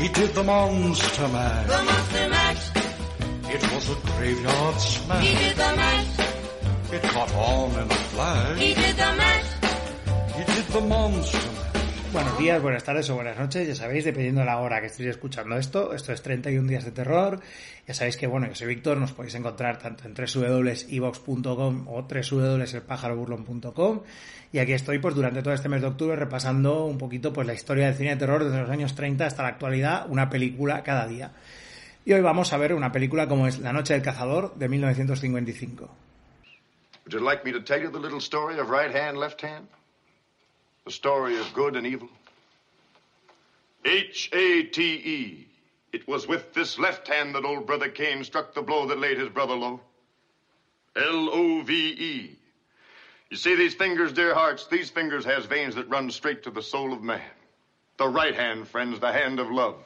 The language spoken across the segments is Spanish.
He did the monster mash. The monster mash. It was a graveyard smash. He did the mash. It caught on in a flash. He did the mash. He did the monster mash. Buenos días, buenas tardes o buenas noches, ya sabéis, dependiendo de la hora que estéis escuchando esto. Esto es 31 días de terror. Ya sabéis que, bueno, yo soy Víctor, nos podéis encontrar tanto en www.evox.com o www.elpájaroburlon.com. Y aquí estoy, pues, durante todo este mes de octubre repasando un poquito, pues, la historia del cine de terror desde los años 30 hasta la actualidad, una película cada día. Y hoy vamos a ver una película como es La Noche del Cazador de 1955. Would you like me to tell you the little story of right hand, left hand? The story of good and evil? H A T E. It was with this left hand that old brother Cain struck the blow that laid his brother low. L O V E. You see these fingers, dear hearts, these fingers has veins that run straight to the soul of man. The right hand, friends, the hand of love.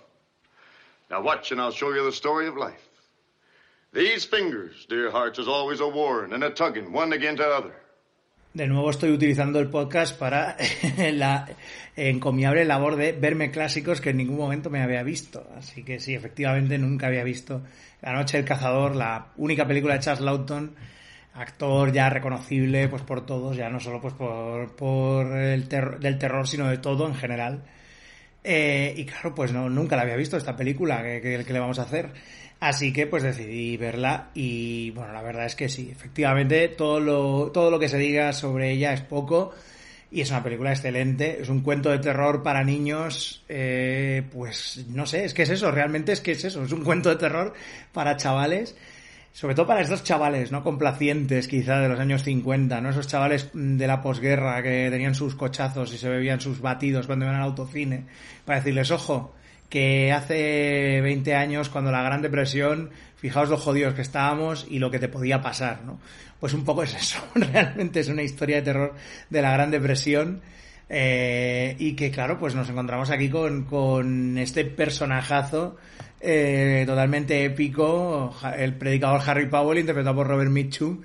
Now watch and I'll show you the story of life. These fingers, dear hearts, is always a warring and a tugging, one against the other. De nuevo estoy utilizando el podcast para la encomiable labor de verme clásicos que en ningún momento me había visto. Así que sí, efectivamente nunca había visto La Noche del Cazador, la única película de Charles Lawton, actor ya reconocible pues por todos, ya no solo pues por, por el terror, del terror, sino de todo en general. Eh, y claro, pues no, nunca la había visto esta película que, que, le vamos a hacer. Así que pues decidí verla y bueno, la verdad es que sí, efectivamente todo lo, todo lo que se diga sobre ella es poco y es una película excelente, es un cuento de terror para niños, eh, pues no sé, es que es eso, realmente es que es eso, es un cuento de terror para chavales, sobre todo para estos chavales, ¿no? Complacientes quizá de los años 50, ¿no? Esos chavales de la posguerra que tenían sus cochazos y se bebían sus batidos cuando iban al autocine, para decirles, ojo, que hace 20 años, cuando la Gran Depresión, fijaos lo jodidos que estábamos y lo que te podía pasar, ¿no? Pues un poco es eso, realmente es una historia de terror de la Gran Depresión. Eh, y que claro, pues nos encontramos aquí con, con este personajazo eh, totalmente épico, el predicador Harry Powell, interpretado por Robert Mitchum,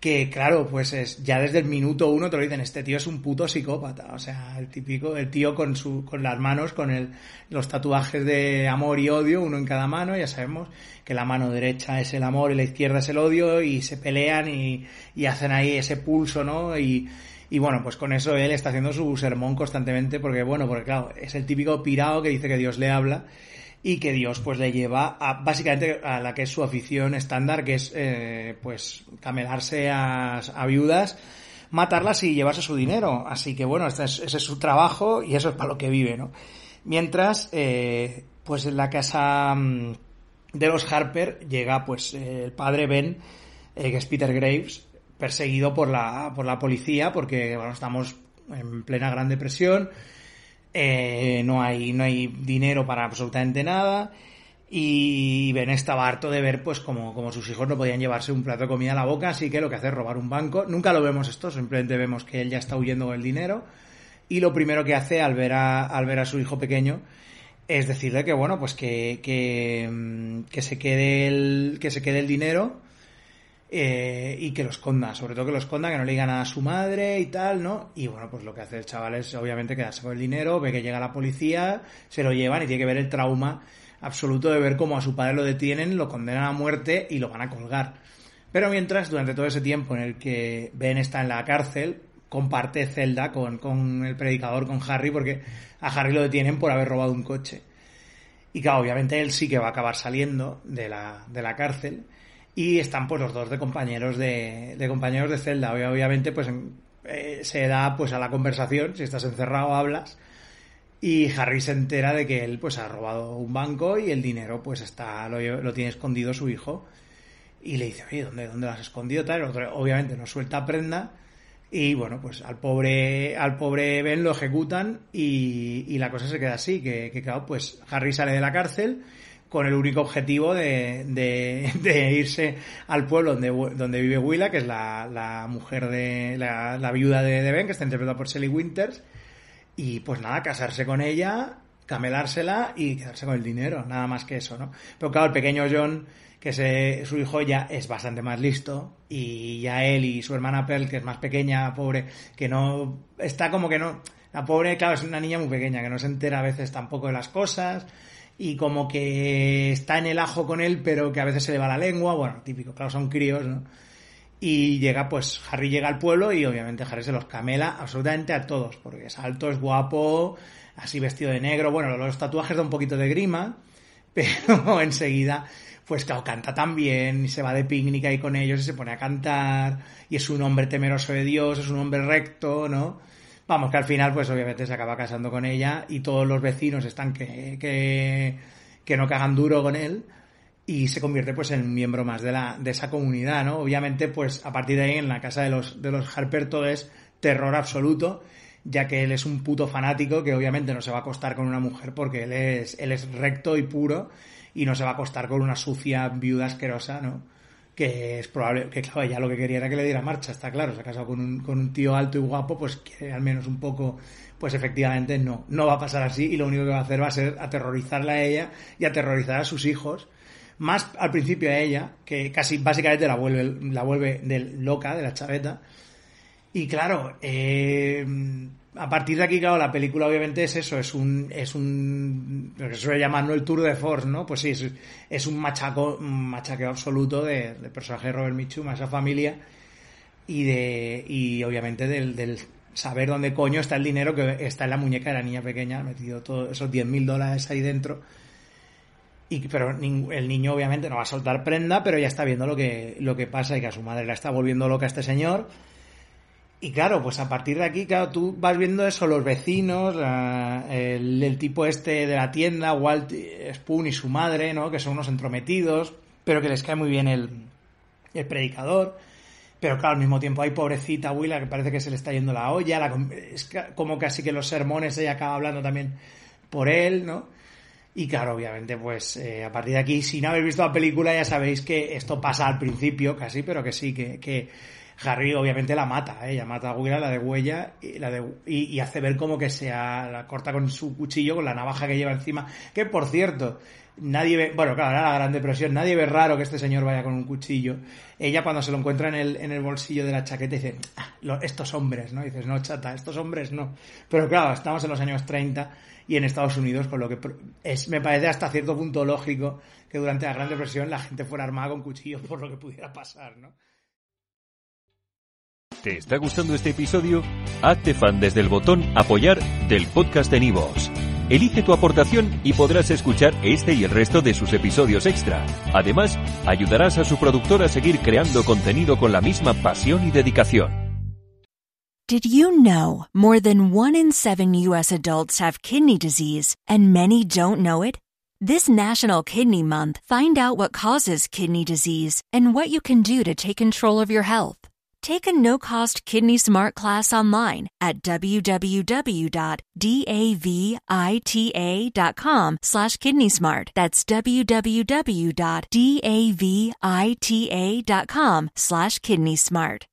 que claro, pues es ya desde el minuto uno te lo dicen, este tío es un puto psicópata, o sea, el típico, el tío con su, con las manos, con el, los tatuajes de amor y odio, uno en cada mano, ya sabemos que la mano derecha es el amor y la izquierda es el odio, y se pelean y, y hacen ahí ese pulso, ¿no? Y, y bueno, pues con eso él está haciendo su sermón constantemente, porque bueno, porque claro, es el típico pirado que dice que Dios le habla, y que Dios pues le lleva a básicamente a la que es su afición estándar, que es eh, pues camelarse a, a, viudas, matarlas y llevarse su dinero. Así que bueno, este es, ese es su trabajo y eso es para lo que vive, ¿no? Mientras, eh, pues en la casa de los Harper llega pues el padre Ben, eh, que es Peter Graves, perseguido por la, por la policía porque bueno, estamos en plena Gran Depresión eh, no, hay, no hay dinero para absolutamente nada. Y Ben estaba harto de ver, pues, como, como sus hijos no podían llevarse un plato de comida a la boca, así que lo que hace es robar un banco. Nunca lo vemos esto, simplemente vemos que él ya está huyendo con el dinero. Y lo primero que hace al ver a, al ver a su hijo pequeño es decirle que, bueno, pues que, que, que se quede el, que se quede el dinero eh, y que lo esconda, sobre todo que lo esconda, que no le diga nada a su madre y tal, ¿no? Y bueno, pues lo que hace el chaval es obviamente quedarse con el dinero, ve que llega la policía, se lo llevan y tiene que ver el trauma absoluto de ver cómo a su padre lo detienen, lo condenan a muerte y lo van a colgar. Pero mientras, durante todo ese tiempo en el que Ben está en la cárcel, comparte celda con, con el predicador, con Harry, porque a Harry lo detienen por haber robado un coche. Y claro, obviamente él sí que va a acabar saliendo de la, de la cárcel y están pues los dos de compañeros de, de compañeros de celda. Obviamente pues eh, se da pues a la conversación, si estás encerrado hablas y Harry se entera de que él pues ha robado un banco y el dinero pues está lo, tiene escondido su hijo y le dice, oye, ¿dónde, dónde lo has escondido? Tal, otro, obviamente no suelta prenda Y bueno, pues al pobre, al pobre Ben lo ejecutan y, y la cosa se queda así, que, que claro, pues Harry sale de la cárcel con el único objetivo de, de, irse al pueblo donde, donde vive Willa, que es la, la mujer de, la, la viuda de, de Ben, que está interpretada por Sally Winters, y pues nada, casarse con ella, camelársela y quedarse con el dinero, nada más que eso, ¿no? Pero claro, el pequeño John, que se, su hijo ya es bastante más listo, y ya él y su hermana Pearl, que es más pequeña, pobre, que no, está como que no, la pobre, claro, es una niña muy pequeña, que no se entera a veces tampoco de las cosas, y como que está en el ajo con él, pero que a veces se le va la lengua, bueno, típico, claro, son críos, ¿no? Y llega, pues, Harry llega al pueblo y obviamente Harry se los camela absolutamente a todos, porque es alto, es guapo, así vestido de negro, bueno, los tatuajes da un poquito de grima, pero enseguida, pues claro, canta también, y se va de picnic ahí con ellos y se pone a cantar, y es un hombre temeroso de Dios, es un hombre recto, ¿no? Vamos, que al final, pues obviamente se acaba casando con ella y todos los vecinos están que, que, que no cagan duro con él y se convierte pues en un miembro más de la de esa comunidad, ¿no? Obviamente, pues a partir de ahí en la casa de los de los Harper todo es terror absoluto, ya que él es un puto fanático que obviamente no se va a acostar con una mujer porque él es él es recto y puro y no se va a acostar con una sucia viuda asquerosa, ¿no? Que es probable, que claro, ella lo que quería era que le diera marcha, está claro, se ha casado con un, con un tío alto y guapo, pues que al menos un poco, pues efectivamente no, no va a pasar así y lo único que va a hacer va a ser aterrorizarla a ella y aterrorizar a sus hijos más al principio a ella, que casi básicamente la vuelve, la vuelve de loca, de la chaveta. Y claro, eh, a partir de aquí, claro, la película obviamente es eso, es un, es un, lo que se suele llamar, ¿no? El Tour de Force, ¿no? Pues sí, es, un machaco, un machaqueo absoluto de, del personaje de Robert Mitchum a esa familia y de, y obviamente del, del saber dónde coño está el dinero que está en la muñeca de la niña pequeña, metido todos esos 10.000 dólares ahí dentro y, pero el niño obviamente no va a soltar prenda, pero ya está viendo lo que, lo que pasa y que a su madre la está volviendo loca este señor. Y claro, pues a partir de aquí, claro, tú vas viendo eso, los vecinos, la, el, tipo este de la tienda, Walt Spoon y su madre, ¿no? Que son unos entrometidos, pero que les cae muy bien el, el predicador. Pero claro, al mismo tiempo hay pobrecita Willa que parece que se le está yendo la olla, la, es como casi que los sermones ella acaba hablando también por él, ¿no? Y claro, obviamente, pues eh, a partir de aquí, si no habéis visto la película, ya sabéis que esto pasa al principio casi, pero que sí, que, que Harry obviamente la mata, ¿eh? ella mata a Willa, la de huella, y, la de, y, y, hace ver como que se la corta con su cuchillo, con la navaja que lleva encima, que por cierto, nadie ve, bueno, claro, era la Gran Depresión, nadie ve raro que este señor vaya con un cuchillo. Ella cuando se lo encuentra en el, en el bolsillo de la chaqueta dice, ah, lo, estos hombres, ¿no? Dices, no, chata, estos hombres no. Pero claro, estamos en los años 30 y en Estados Unidos, con lo que es, me parece hasta cierto punto lógico que durante la Gran Depresión la gente fuera armada con cuchillos por lo que pudiera pasar, ¿no? ¿Te está gustando este episodio? Hazte fan desde el botón apoyar del podcast de Nivos. Elige tu aportación y podrás escuchar este y el resto de sus episodios extra. Además, ayudarás a su productor a seguir creando contenido con la misma pasión y dedicación. Did you know more than one in seven U.S. adults have kidney disease and many don't know it? This National Kidney Month, find out what causes kidney disease and what you can do to take control of your health. Take a no-cost Kidney Smart class online at www.davita.com slash kidney smart. That's www.davita.com slash kidney smart.